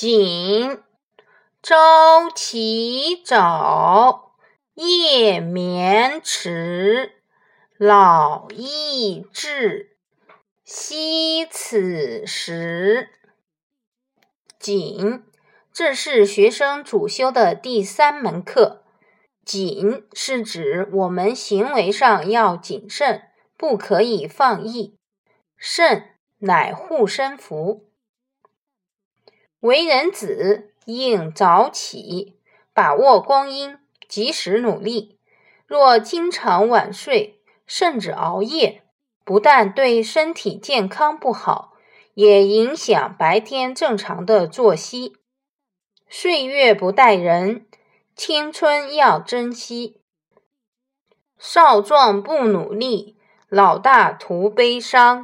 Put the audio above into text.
谨朝起早，夜眠迟，老易至，惜此时。谨，这是学生主修的第三门课。谨是指我们行为上要谨慎，不可以放逸。慎，乃护身符。为人子应早起，把握光阴，及时努力。若经常晚睡，甚至熬夜，不但对身体健康不好，也影响白天正常的作息。岁月不待人。青春要珍惜，少壮不努力，老大徒悲伤。